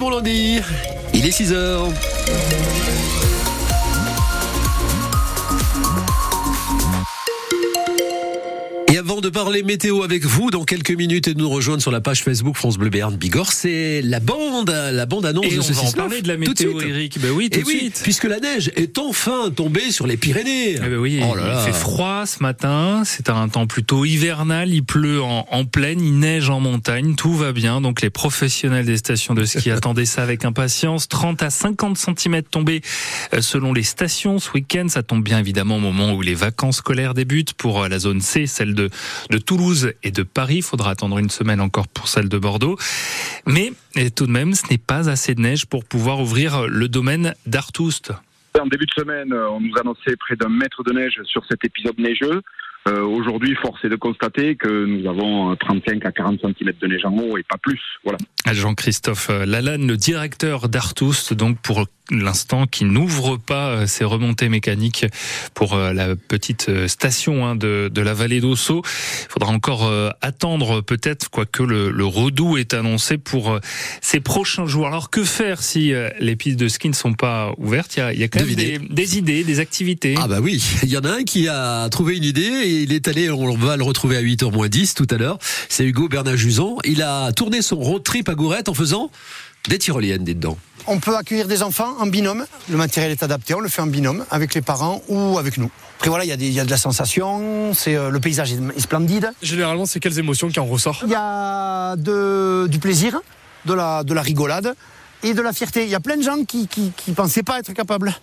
Bon lundi, il est 6h. Avant de parler météo avec vous, dans quelques minutes, et de nous rejoindre sur la page Facebook France Bleu Béarn Bigorre, c'est la bande, la bande annonce Et de on ce va en 6-9. parler de la Tout météo, suite. Eric. Ben oui, tout Et de oui, suite. puisque la neige est enfin tombée sur les Pyrénées. Eh ben oui, Oh là là. il fait froid ce matin, c'est un temps plutôt hivernal, il pleut en, en plaine, il neige en montagne, tout va bien. Donc les professionnels des stations de ski attendaient ça avec impatience. 30 à 50 cm tombés euh, selon les stations ce week-end. Ça tombe bien évidemment au moment où les vacances scolaires débutent pour euh, la zone C, celle de, de Toulouse et de Paris. Il faudra attendre une semaine encore pour celle de Bordeaux. Mais tout de même, ce n'est pas assez de neige pour pouvoir ouvrir le domaine d'Artoust. En début de semaine, euh, on nous annonçait près d'un mètre de neige sur cet épisode neigeux. Euh, Aujourd'hui, force est de constater que nous avons euh, 35 à 40 cm de neige en haut et pas plus. Voilà. Jean-Christophe Lalanne, le directeur d'Artoust, donc pour l'instant qui n'ouvre pas euh, ses remontées mécaniques pour euh, la petite euh, station hein, de, de la vallée d'Ossau. Il faudra encore euh, attendre peut-être, quoique le, le redout est annoncé pour euh, ces prochains jours. Alors que faire si euh, les pistes de ski ne sont pas ouvertes? Il y a, il y a quand même des, des idées, des activités. Ah bah oui, il y en a un qui a trouvé une idée et il est allé, on va le retrouver à 8h moins 10 tout à l'heure, c'est Hugo Bernard-Juson. Il a tourné son road trip à Gourette en faisant des tyroliennes dedans. On peut accueillir des enfants en binôme. Le matériel est adapté, on le fait en binôme avec les parents ou avec nous. Après voilà, il y, a y de la sensation, c'est euh, le paysage est, est splendide. Généralement, c'est quelles émotions qui en ressort Il y a de- du plaisir, de la, de la rigolade et de la fierté. Il y a plein de gens qui qui, qui pensaient pas être capables.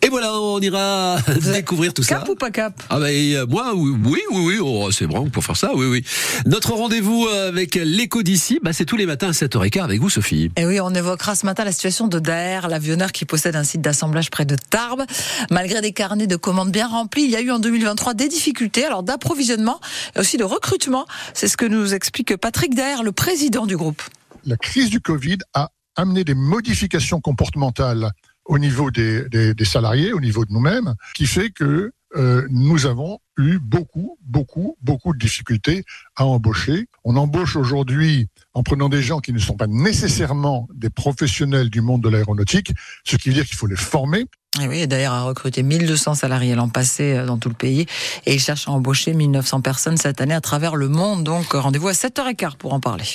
Et voilà, on ira découvrir tout ça. Cap ou pas cap? Ah et, euh, moi oui oui oui, oui. Oh, c'est vraiment pour faire ça oui oui. Notre rendez-vous euh, avec l'écho d'ici, bah c'est tous les matins à 7h15 avec vous Sophie. Et oui, on évoquera ce matin la situation de Daer, l'avionneur qui possède un site d'assemblage près de Tarbes. Malgré des carnets de commandes bien remplis, il y a eu en 2023 des difficultés, alors d'approvisionnement et aussi de recrutement. C'est ce que nous explique Patrick Daer, le président du groupe. la crise du Covid a amené des modifications comportementales au niveau des, salariés, au niveau de nous-mêmes, qui fait que euh, nous avons eu beaucoup, beaucoup, beaucoup de difficultés à embaucher. On embauche aujourd'hui en prenant des gens qui ne sont pas nécessairement des professionnels du monde de l'aéronautique, ce qui veut dire qu'il faut les former. Et oui, Daer a recruté 1200 salariés l'an passé euh, dans tout le pays et il cherche à embaucher 1900 personnes cette année à travers le monde. Donc rendez-vous à 7h15 pour en parler.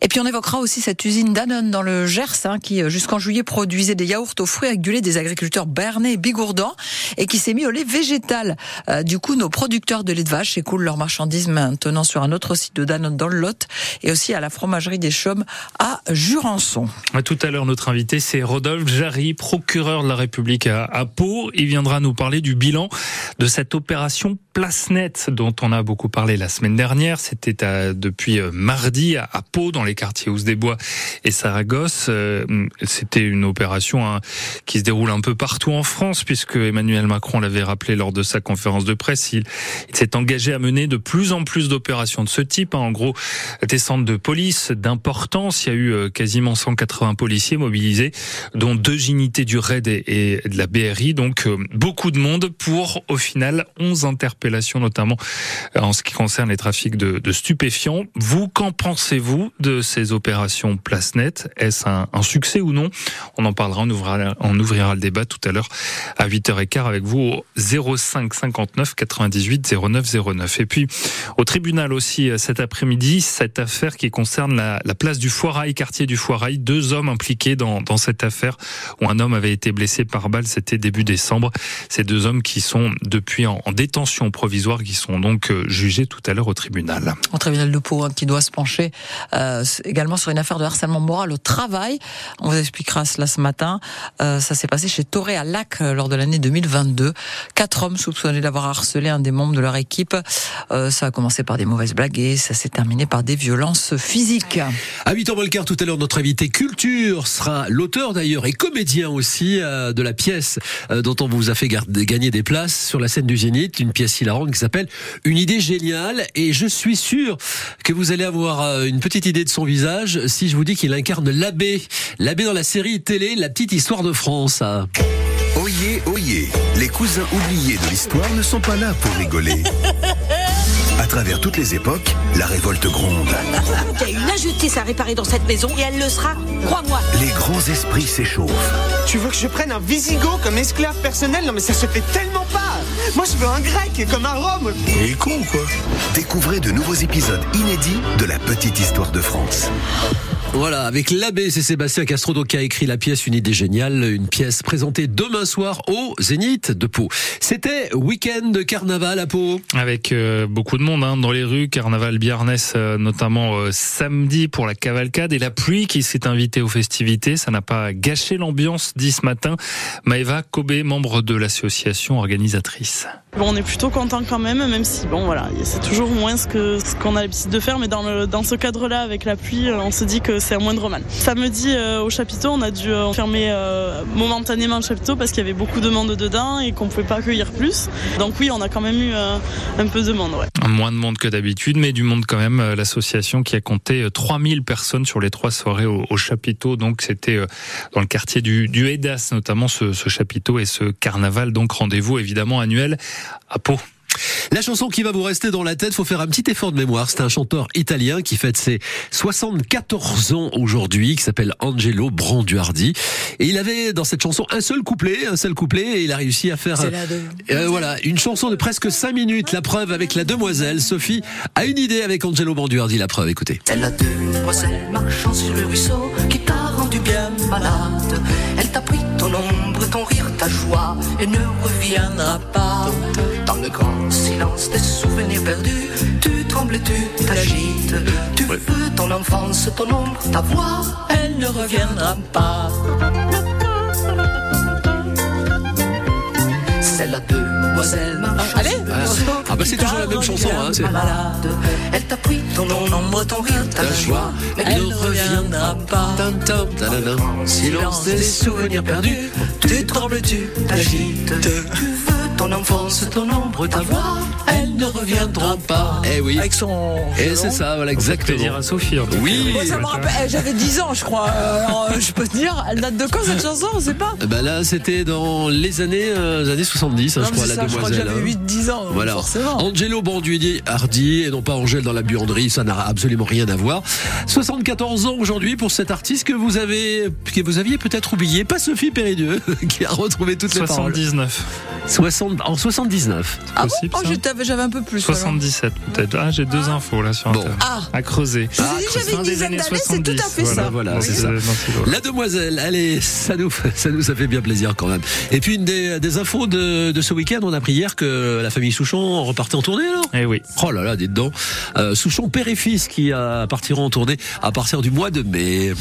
Et puis on évoquera aussi cette usine Danone dans le Gers hein, qui euh, jusqu'en juillet produisait des yaourts aux fruits avec du lait des agriculteurs bernais et bigourdans et qui s'est mis au lait végétal. Euh, du coup, nos producteurs de lait de vache écoulent leurs marchandises maintenant sur un autre site de Danone dans le Lot et aussi à la fromagerie des Chaumes à Jurançon. Tout à l'heure, notre invité, c'est Rodolphe Jarry, procureur de la République à, à Pau. Il viendra nous parler du bilan de cette opération Place Net dont on a beaucoup parlé la semaine dernière. C'était depuis euh, mardi à, à Pau, dans les quartiers Ous des Bois et Saragosse. Euh, C'était une opération hein, qui se déroule un peu partout en France, puisque Emmanuel Macron l'avait rappelé lors de sa conférence de presse. Il, s'est engagé à mener de plus en plus d'opérations de ce type. hein. En gros, des centres de police d'importance. Il y a eu euh, quasiment 180 policiers mobilisés, dont deux unités du RAID et, de la BRI. Donc beaucoup de monde pour au final 11 interpellations, notamment euh, en ce qui concerne les trafics de, stupéfiants. Vous, qu'en pensez-vous de ces opérations Place Net Est-ce un, succès ou non? On en parlera, on ouvrira, le débat tout à l'heure à 8h15 avec vous au 05 59 98 09 09. Et puis au tribunal aussi euh, cet après-midi, cette affaire qui concerne la, la place du Foirail, quartier du Foirail. Deux hommes impliqués dans, cette affaire où un homme avait été blessé par balle, c'était début décembre. Ces deux hommes qui sont depuis en détention provisoire, qui sont donc euh, jugés tout à l'heure au tribunal. au tribunal de Pau hein, qui doit se pencher euh, également sur une affaire de harcèlement moral au travail. On vous expliquera cela ce matin. Euh, ça s'est passé chez Toré à Lac euh, lors de l'année 2022. Quatre hommes soupçonnés d'avoir harcelé un des membres de leur équipe. Euh, ça a commencé par des mauvaises blagues et ça s'est terminé par des violences physiques. À 8h moins le quart tout à l'heure, notre invité culture sera l'auteur d'ailleurs et comédien aussi euh, de la pièce euh, dont on vous a fait gagner des places sur la scène du Zénith, une pièce hilarante qui s'appelle Une idée géniale et je suis sûr que vous allez avoir euh, une petite idée de son visage si je vous dis qu'il incarne l'abbé, l'abbé dans la série télé La petite histoire de France. Oyez, oyez, les cousins oubliés de l'histoire ne sont pas là pour rigoler. À travers toutes les époques, la révolte gronde. Il y a une injustice à réparer dans cette maison et elle le sera, crois-moi. Les grands esprits s'échauffent. Tu veux que je prenne un Visigoth comme esclave personnel? Non mais ça se fait tellement pas Moi je veux un grec comme un Rome Il est con quoi Découvrez de nouveaux épisodes inédits de la petite histoire de France. Voilà, avec l'abbé, c'est Sébastien Castro qui a écrit la pièce Une idée géniale, une pièce présentée demain soir au Zénith de Pau. C'était week-end de carnaval à Pau. Avec euh, beaucoup de monde hein, dans les rues, carnaval Biarnès euh, notamment euh, samedi pour la cavalcade et la pluie qui s'est invitée aux festivités, ça n'a pas gâché l'ambiance dit ce matin. Maëva Kobe, membre de l'association organisatrice. Bon, on est plutôt content quand même, même si bon voilà, c'est toujours moins ce que ce qu'on a l'habitude de faire, mais dans dans ce cadre-là, avec la pluie, on se dit que c'est un moindre mal. Samedi euh, au chapiteau, on a dû euh, fermer euh, momentanément le chapiteau parce qu'il y avait beaucoup de monde dedans et qu'on pouvait pas accueillir plus. Donc oui, on a quand même eu un peu de monde. Moins de monde que d'habitude, mais du monde quand même. L'association qui a compté 3000 personnes sur les trois soirées au, au chapiteau, donc c'était dans le quartier du, du notamment ce, ce chapiteau et ce carnaval. Donc rendez-vous évidemment annuel à Pau. La chanson qui va vous rester dans la tête, faut faire un petit effort de mémoire. C'est un chanteur italien qui fête ses 74 ans aujourd'hui, qui s'appelle Angelo Branduardi. Et il avait dans cette chanson un seul couplet, un seul couplet, et il a réussi à faire euh, voilà une chanson de presque 5 minutes. La preuve avec la demoiselle. Sophie a une idée avec Angelo Branduardi. La preuve, écoutez. C'est la demoiselle marchant sur le ruisseau qui t'a rendu bien malade. Elle t'a pris ton ombre, ton rire, ta joie, et ne reviendra pas. Dans le grand silence des souvenirs perdus, tu trembles, tu t'agites. Tu veux ton enfance, ton ombre, ta voix, elle ne reviendra pas. C'est la demoiselle marchant Allez sur le ruisseau Ah bah c'est toujours la même chanson, hein, c'est- malade. Elle t'a pris ton ombre, ton rire, ta joie, mais elle ne reviendra pas. Silence des souvenirs perdus, tu trembles, tu t'agites. Tu veux ton enfance, ton ombre, ta voix, elle ne reviendra pas. Eh oui. Avec son. Et c'est ça, voilà, exactement. à Sophie. en tout cas. Oui. Moi, ça me rappelle, eh, j'avais 10 ans, je crois. Euh, alors, euh, je peux te dire, elle date de quand cette chanson? On sait pas. Bah là, c'était dans les années, euh, années 70, hein, Non, je crois, la ça, je crois que demoiselle. j'avais hein. 8-10 ans. donc Voilà. Forcément. Angelo Banduidi Hardy et non pas Angèle dans la buanderie, ça n'a absolument rien à voir. 74 ans aujourd'hui pour cet artiste que vous avez, que vous aviez peut-être oublié, pas Sophie Péridieu, qui a retrouvé toutes les paroles. 79. 60, en 79. Ah bon Oh, j'avais un peu plus. alors. 77 peut-être. Ah, j'ai deux infos là sur Bon. Internet. Ah. À creuser. Je vous ai dit, j'avais Fin une des dizaine années d'années, c'est 70. tout à fait ça. Voilà, c'est ça. lot-là. La demoiselle, allez, ça nous, ça nous, ça fait bien plaisir quand même. Et puis une des, des infos de, de ce week-end, on a appris hier que la famille Souchon repartait en tournée alors? Eh oui. Oh là là, dites donc. Euh, Souchon père et fils qui euh, partiront en tournée à partir du mois de mai.